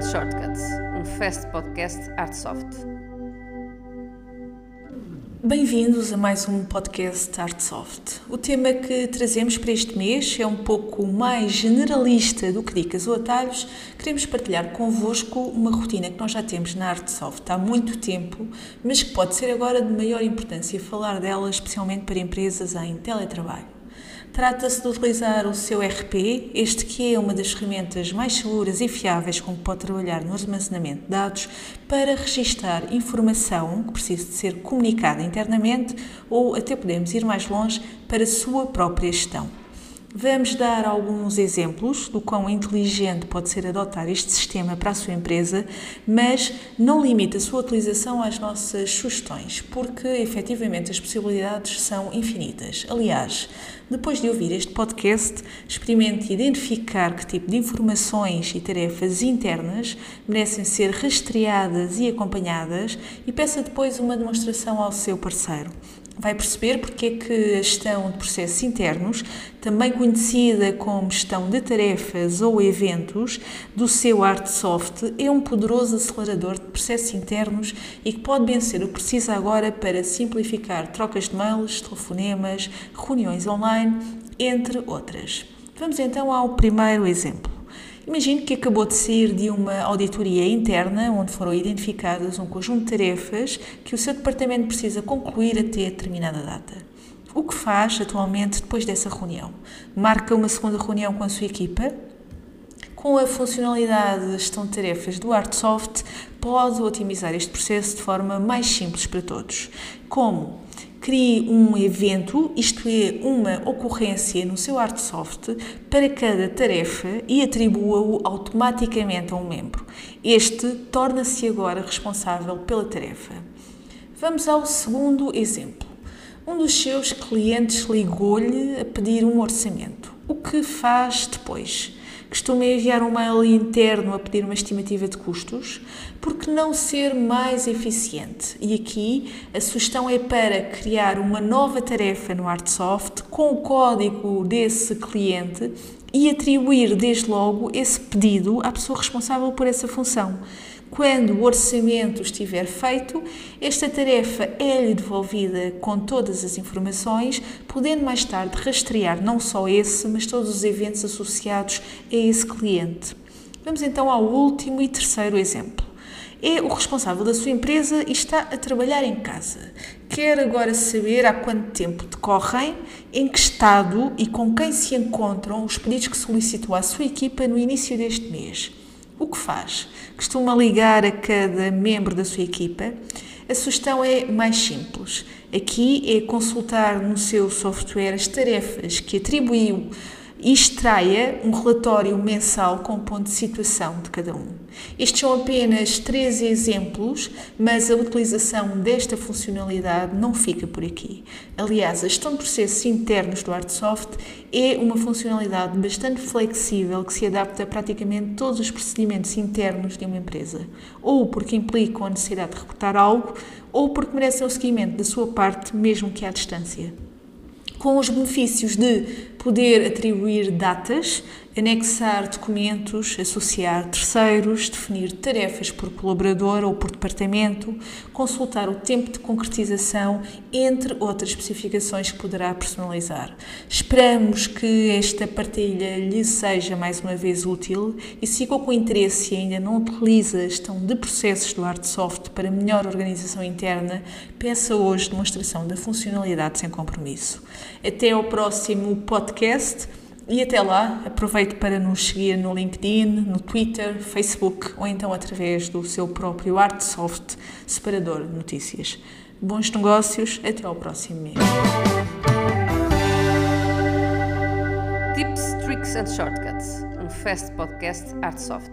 Shortcuts, um fast podcast Artsoft. Bem-vindos a mais um podcast Artsoft. O tema que trazemos para este mês é um pouco mais generalista do que dicas ou atalhos. Queremos partilhar convosco uma rotina que nós já temos na Artsoft há muito tempo, mas que pode ser agora de maior importância falar dela, especialmente para empresas em teletrabalho. Trata-se de utilizar o seu RP, este que é uma das ferramentas mais seguras e fiáveis com que pode trabalhar no armazenamento de dados, para registar informação que precisa de ser comunicada internamente ou até podemos ir mais longe para a sua própria gestão. Vamos dar alguns exemplos do quão inteligente pode ser adotar este sistema para a sua empresa, mas não limite a sua utilização às nossas sugestões, porque efetivamente as possibilidades são infinitas. Aliás, depois de ouvir este podcast, experimente identificar que tipo de informações e tarefas internas merecem ser rastreadas e acompanhadas e peça depois uma demonstração ao seu parceiro vai perceber porque é que a gestão de processos internos, também conhecida como gestão de tarefas ou eventos, do seu Artsoft, é um poderoso acelerador de processos internos e que pode vencer o que precisa agora para simplificar trocas de mails, telefonemas, reuniões online, entre outras. Vamos então ao primeiro exemplo. Imagine que acabou de sair de uma auditoria interna onde foram identificadas um conjunto de tarefas que o seu departamento precisa concluir até determinada data. O que faz atualmente depois dessa reunião? Marca uma segunda reunião com a sua equipa? Com a funcionalidade de gestão de tarefas do Artsoft, pode otimizar este processo de forma mais simples para todos. Como? Crie um evento, isto é, uma ocorrência no seu Artsoft para cada tarefa e atribua-o automaticamente a um membro. Este torna-se agora responsável pela tarefa. Vamos ao segundo exemplo. Um dos seus clientes ligou-lhe a pedir um orçamento. O que faz depois? Costuma enviar um mail interno a pedir uma estimativa de custos, porque não ser mais eficiente? E aqui a sugestão é para criar uma nova tarefa no Artsoft com o código desse cliente e atribuir desde logo esse pedido à pessoa responsável por essa função. Quando o orçamento estiver feito, esta tarefa é-lhe devolvida com todas as informações, podendo mais tarde rastrear não só esse, mas todos os eventos associados a esse cliente. Vamos então ao último e terceiro exemplo. É o responsável da sua empresa e está a trabalhar em casa. Quer agora saber há quanto tempo decorrem, em que estado e com quem se encontram os pedidos que solicitou à sua equipa no início deste mês. O que faz? Costuma ligar a cada membro da sua equipa? A sugestão é mais simples. Aqui é consultar no seu software as tarefas que atribuiu e extraia um relatório mensal com o ponto de situação de cada um. Estes são apenas três exemplos, mas a utilização desta funcionalidade não fica por aqui. Aliás, a gestão de processos internos do Artsoft é uma funcionalidade bastante flexível que se adapta a praticamente todos os procedimentos internos de uma empresa, ou porque implicam a necessidade de reportar algo, ou porque merecem o seguimento da sua parte, mesmo que à distância com os benefícios de poder atribuir datas, anexar documentos, associar terceiros, definir tarefas por colaborador ou por departamento, consultar o tempo de concretização, entre outras especificações que poderá personalizar. Esperamos que esta partilha lhe seja mais uma vez útil e ficou com interesse e ainda não utiliza a gestão de processos do Artsoft para melhor organização interna, peça hoje demonstração da funcionalidade sem compromisso. Até ao próximo podcast. E até lá, aproveite para nos seguir no LinkedIn, no Twitter, Facebook ou então através do seu próprio Artsoft separador de notícias. Bons negócios, até ao próximo mês. Tips, Tricks and Shortcuts, um fast podcast Artsoft.